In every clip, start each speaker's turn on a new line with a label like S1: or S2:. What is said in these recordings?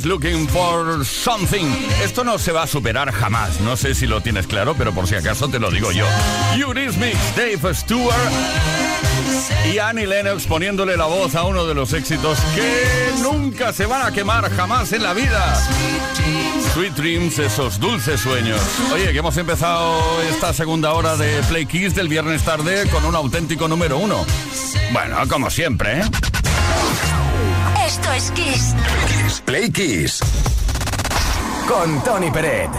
S1: Looking for something. Esto no se va a superar jamás. No sé si lo tienes claro, pero por si acaso te lo digo yo. Eurythmics, Dave Stewart y Annie Lennox poniéndole la voz a uno de los éxitos que nunca se van a quemar jamás en la vida. Sweet Dreams, esos dulces sueños. Oye, que hemos empezado esta segunda hora de Play Kiss del viernes tarde con un auténtico número uno. Bueno, como siempre, ¿eh?
S2: Esto es Kiss.
S3: Play Kiss.
S4: con Tony Peret.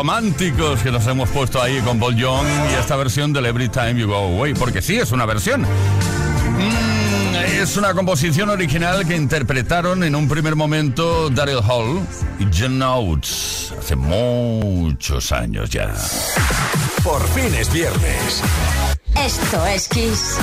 S1: Románticos que nos hemos puesto ahí con Paul Young y esta versión del Every Time You Go Away, porque sí, es una versión. Mm, es una composición original que interpretaron en un primer momento Daryl Hall y John Oates hace muchos años ya.
S4: Por fin es viernes.
S5: Esto es Kiss.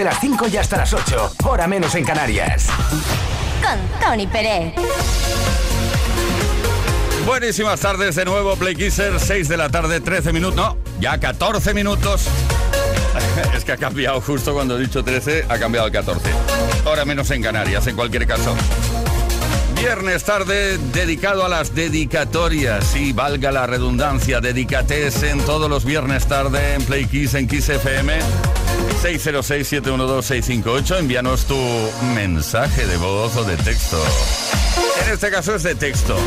S5: Desde las 5 y hasta las 8, hora menos en Canarias.
S4: Con Tony Pérez.
S1: Buenísimas tardes de nuevo, Play Kisser, 6 de la tarde, 13 minutos, no, ya 14 minutos. es que ha cambiado justo cuando he dicho 13, ha cambiado el 14. Hora menos en Canarias, en cualquier caso. Viernes tarde dedicado a las dedicatorias y valga la redundancia, dedicates en todos los viernes tarde en Play Kiss en Kiss FM 606-712-658. Envíanos tu mensaje de voz o de texto. En este caso es de texto. Uh,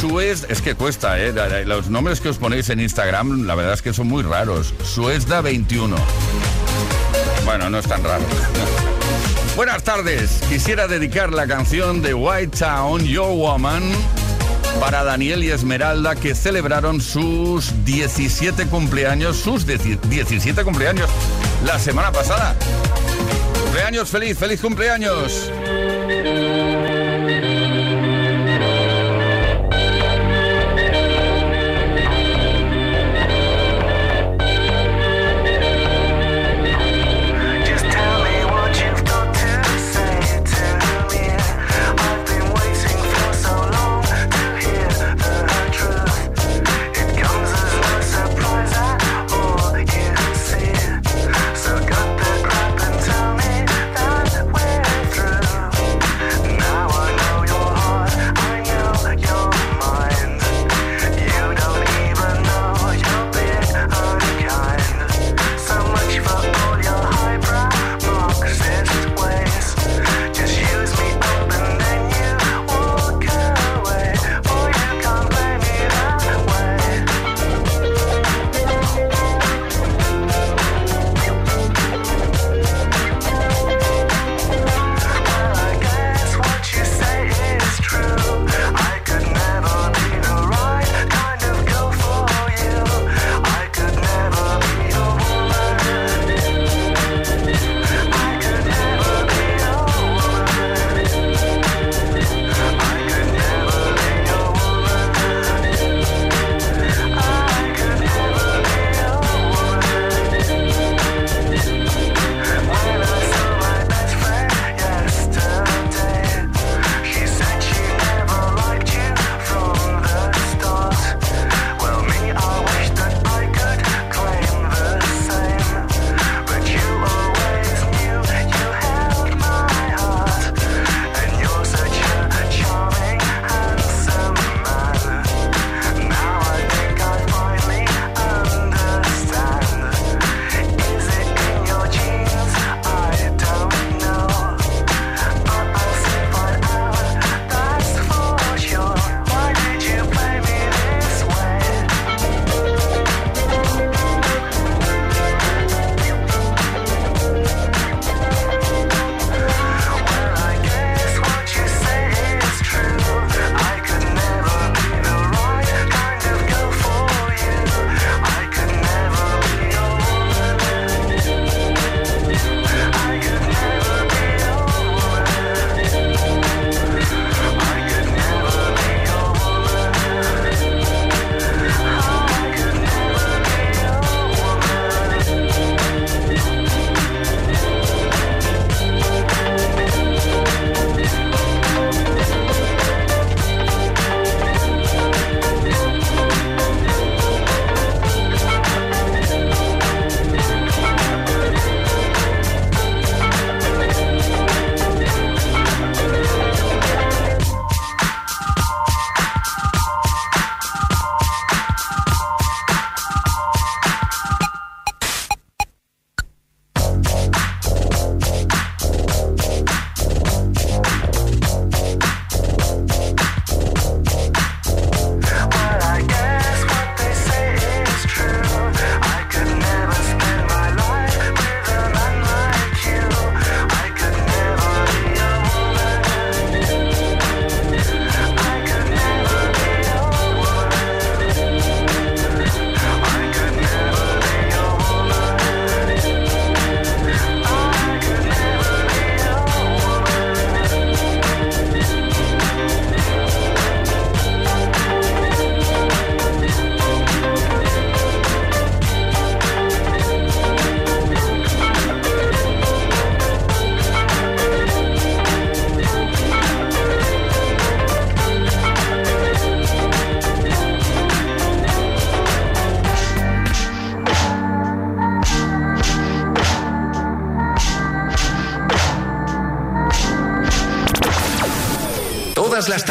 S1: Suez, es que cuesta, ¿eh? Los nombres que os ponéis en Instagram, la verdad es que son muy raros. Suezda21. Bueno, no es tan raro. Buenas tardes. Quisiera dedicar la canción de White Town, Your Woman, para Daniel y Esmeralda que celebraron sus 17 cumpleaños, sus 17 cumpleaños la semana pasada. Cumpleaños feliz, feliz cumpleaños.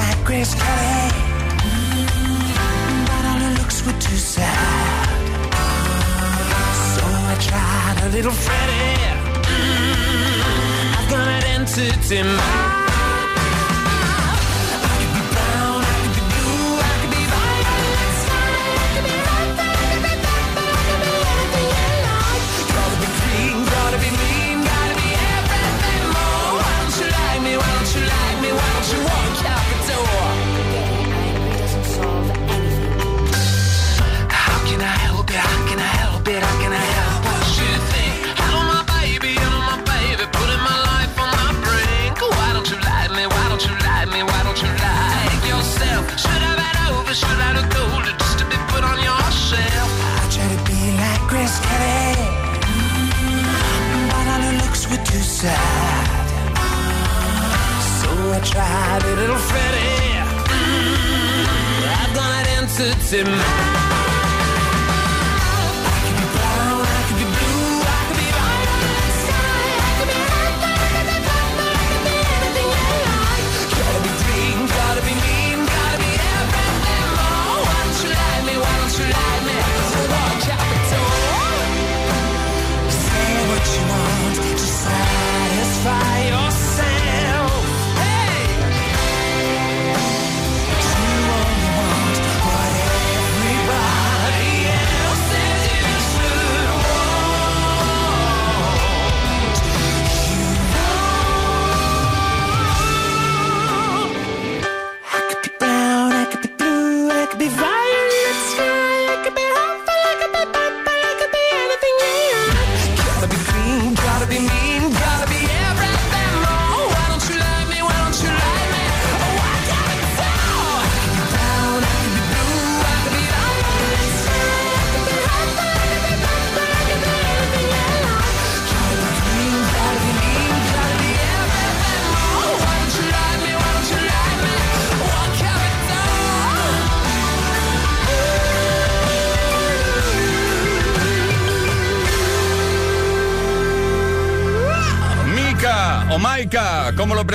S6: Like Grace Kelly, but all her looks were too sad. So I tried a little Freddie. Mm, I've got an entity mind. Sad. So I tried a little Freddie. Mm, I've got an entity.
S7: como lo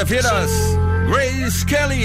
S7: prefieras. Grace Kelly.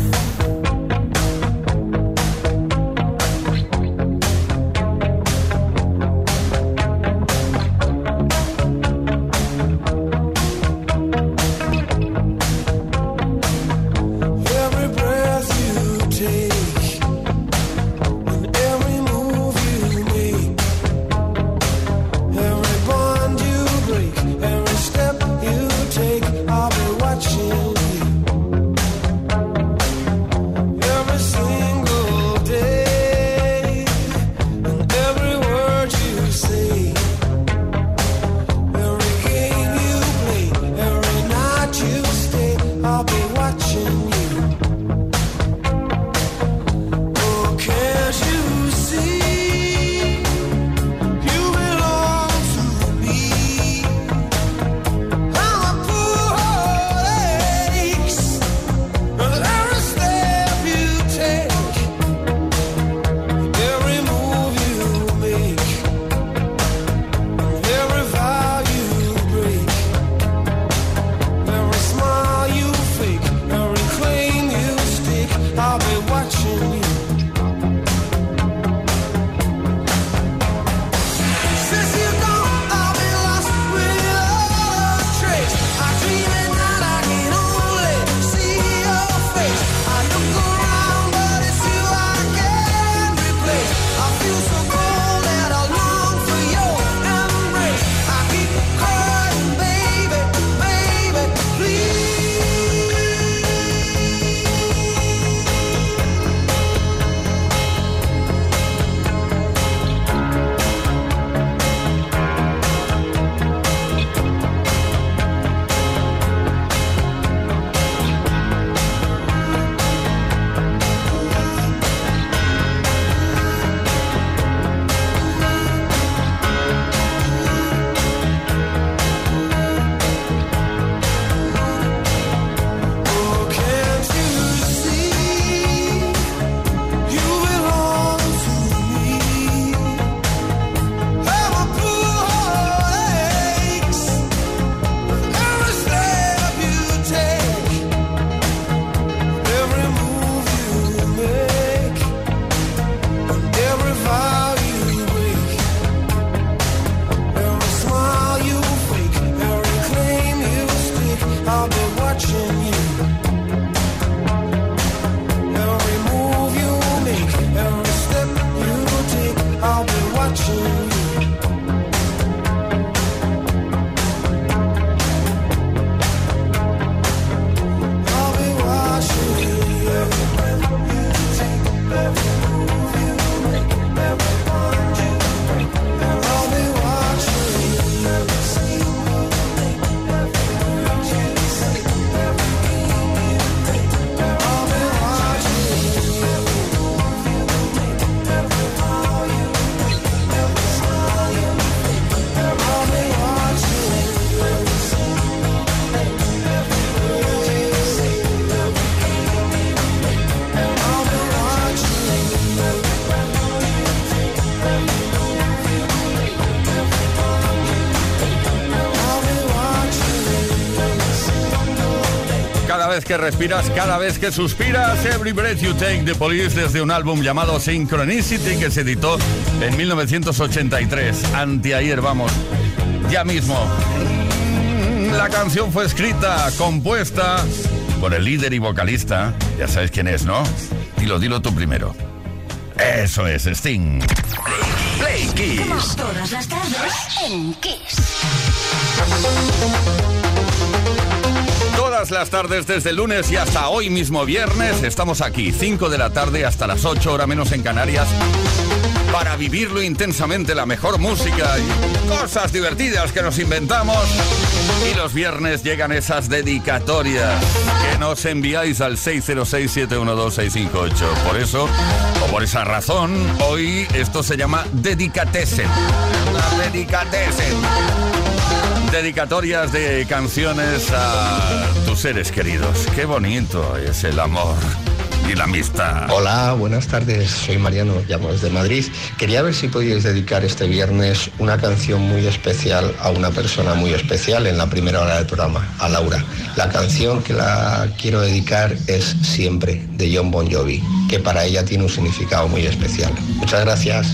S1: que respiras, cada vez que suspiras. Every Breath You Take de Police desde un álbum llamado Synchronicity que se editó en 1983. Anteayer, vamos. Ya mismo. La canción fue escrita, compuesta por el líder y vocalista. Ya sabes quién es, ¿no? Dilo, dilo tú primero. Eso es, Sting.
S3: Play Kiss.
S4: Todas las tardes en Kiss
S1: las tardes desde el lunes y hasta hoy mismo viernes. Estamos aquí, 5 de la tarde hasta las 8, hora menos en Canarias, para vivirlo intensamente, la mejor música y cosas divertidas que nos inventamos. Y los viernes llegan esas dedicatorias que nos enviáis al 606-712-658. Por eso, o por esa razón, hoy esto se llama Dedicatesen. La Dedicatesen. Dedicatorias de canciones a tus seres queridos. Qué bonito es el amor y la amistad.
S8: Hola, buenas tardes. Soy Mariano, llamo desde Madrid. Quería ver si podíais dedicar este viernes una canción muy especial a una persona muy especial en la primera hora del programa, a Laura. La canción que la quiero dedicar es Siempre, de John Bon Jovi, que para ella tiene un significado muy especial. Muchas gracias.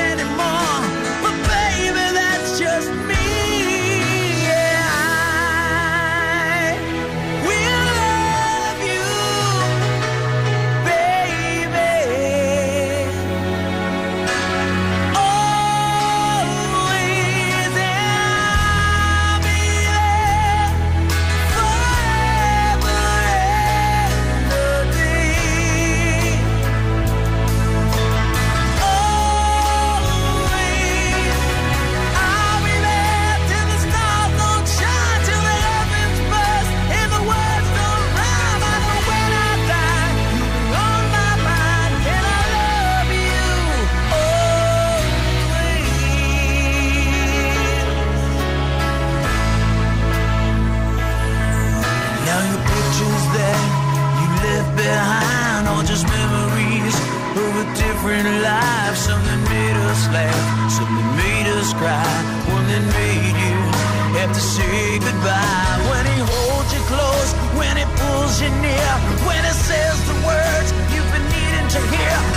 S6: different life. Some that made us laugh, some that made us cry, one that made you have to say goodbye. When he holds you close, when he pulls you near, when he says the words you've been needing to hear.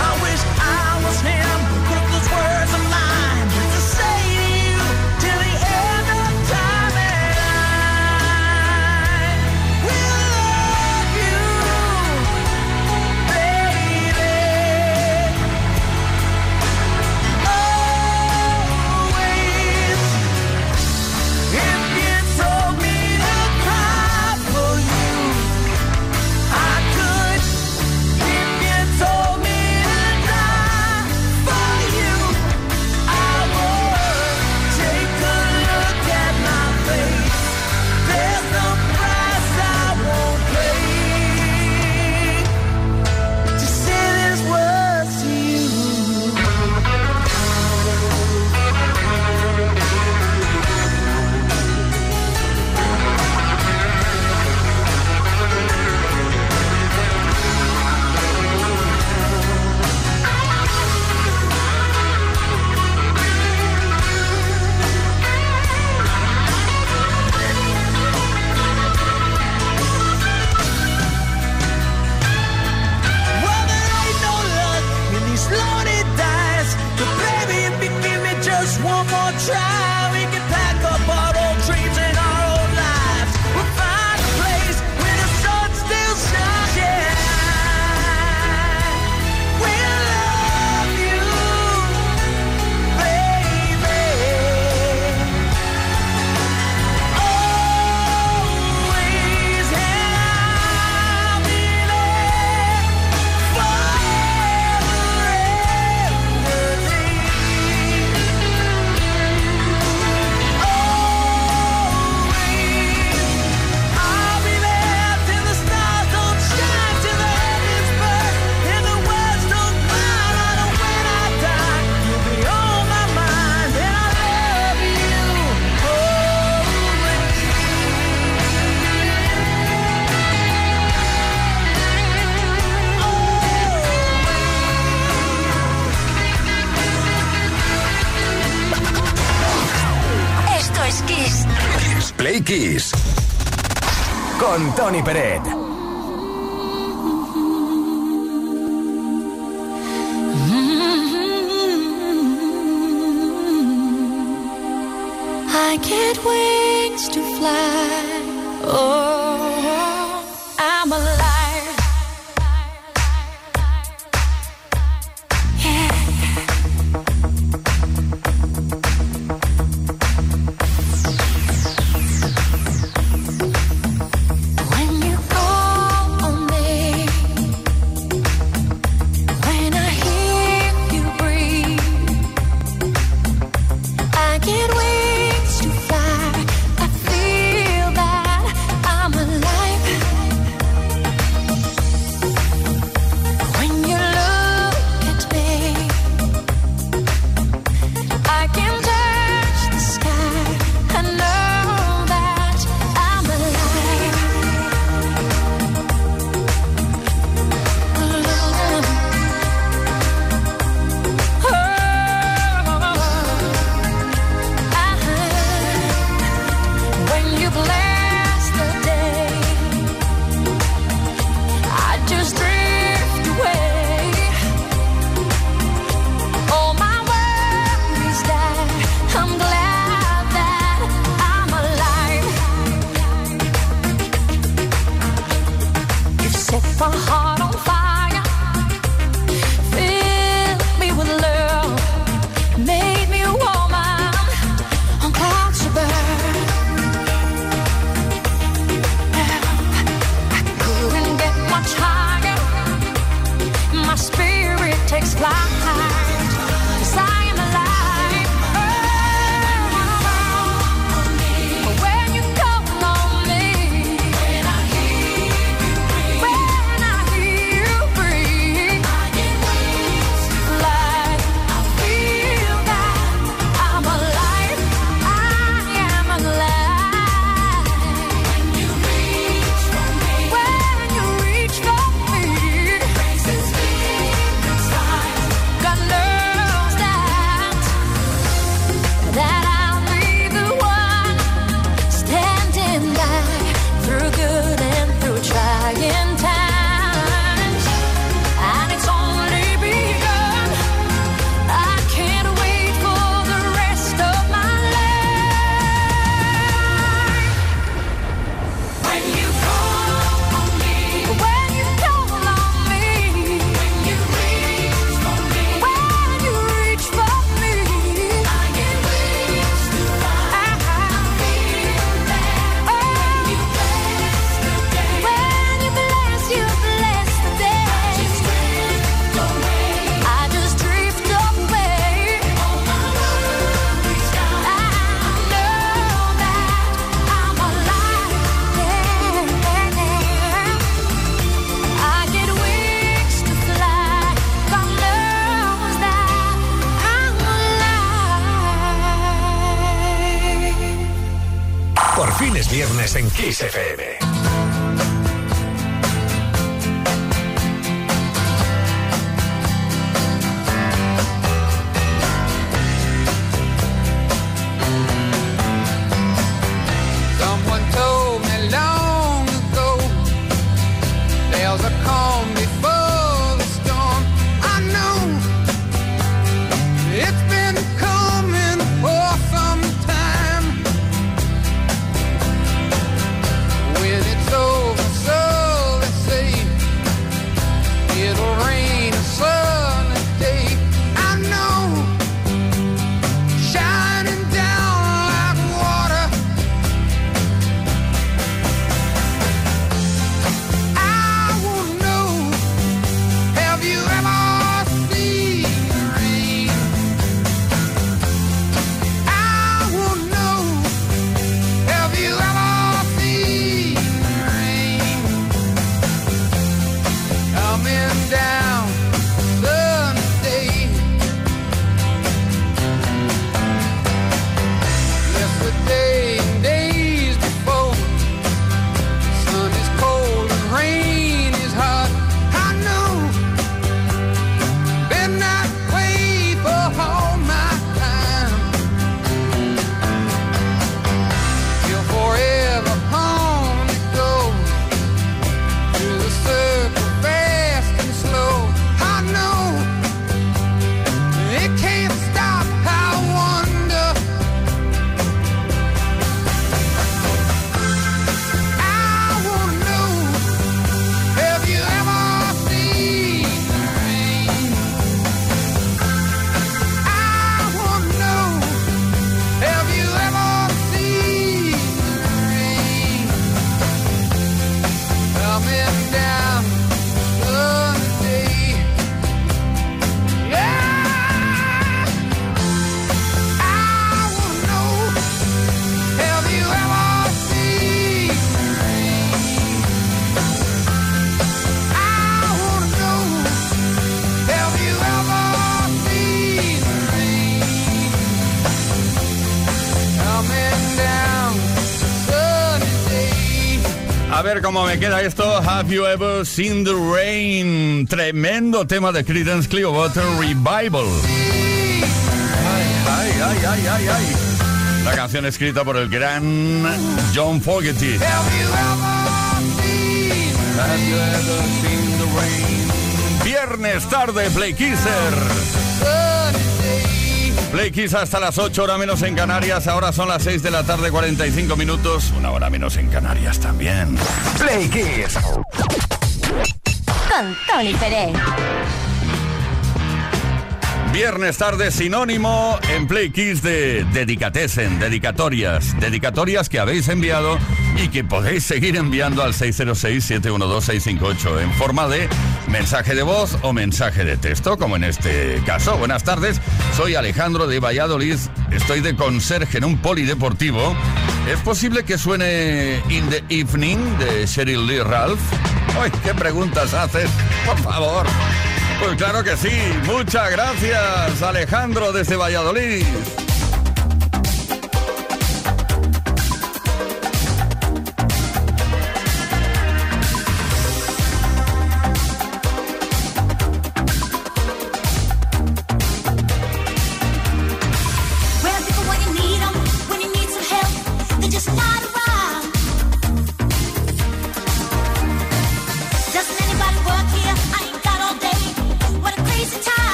S9: ver cómo me queda esto. Have you ever seen the rain? Tremendo tema de Creedence Clearwater Revival. La canción escrita por el gran John Fogerty. Viernes tarde, Play Kisser. Play Kiss hasta las 8, hora menos en Canarias. Ahora son las 6 de la tarde, 45 minutos. Una hora menos en Canarias también.
S3: Play Kiss.
S1: Con Tony Pérez.
S9: Viernes tarde sinónimo en Playkids de Dedicatesen, dedicatorias. Dedicatorias que habéis enviado y que podéis seguir enviando al 606-712-658 en forma de mensaje de voz o mensaje de texto, como en este caso. Buenas tardes, soy Alejandro de Valladolid, estoy de conserje en un polideportivo. ¿Es posible que suene In the Evening de Sheryl Lee Ralph? ¡Ay, qué preguntas haces! Por favor. Pues claro que sí. Muchas gracias, Alejandro, desde Valladolid.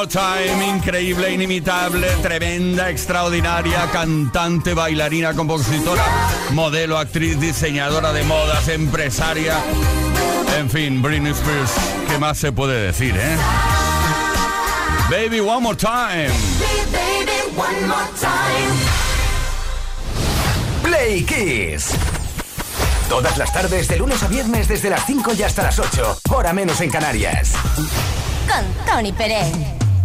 S10: More Time,
S1: increíble, inimitable, tremenda, extraordinaria, cantante, bailarina, compositora, modelo, actriz, diseñadora de modas, empresaria. En fin, Britney Spears, ¿qué más se puede decir, eh? Baby, one more time.
S3: Play Kiss. Todas las tardes, de lunes a viernes, desde las 5 y hasta las 8, hora menos en Canarias.
S2: Con Tony Pérez.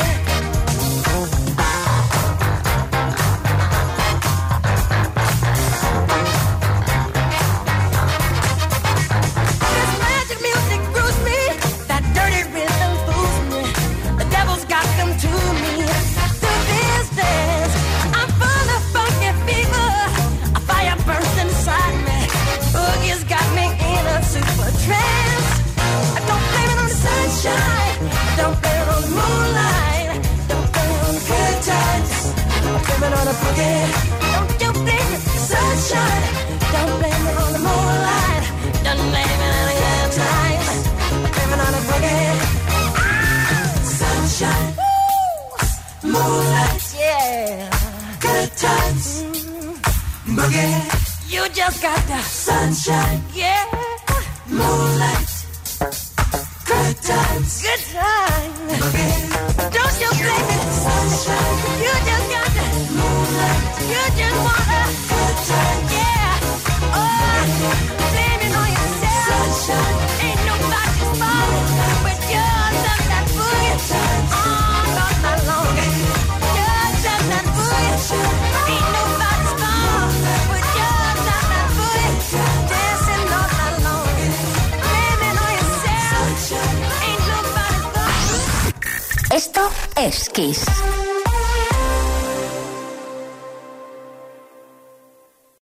S9: Yeah. Ah! sunshine. Moonlight. A good times. Mm-hmm. Boogie. You just got the sunshine. Yeah. Moonlight. Good times. Boogie. Don't you blame it. Sunshine. You just got the moonlight. You just wanna.
S2: Chef's Kiss.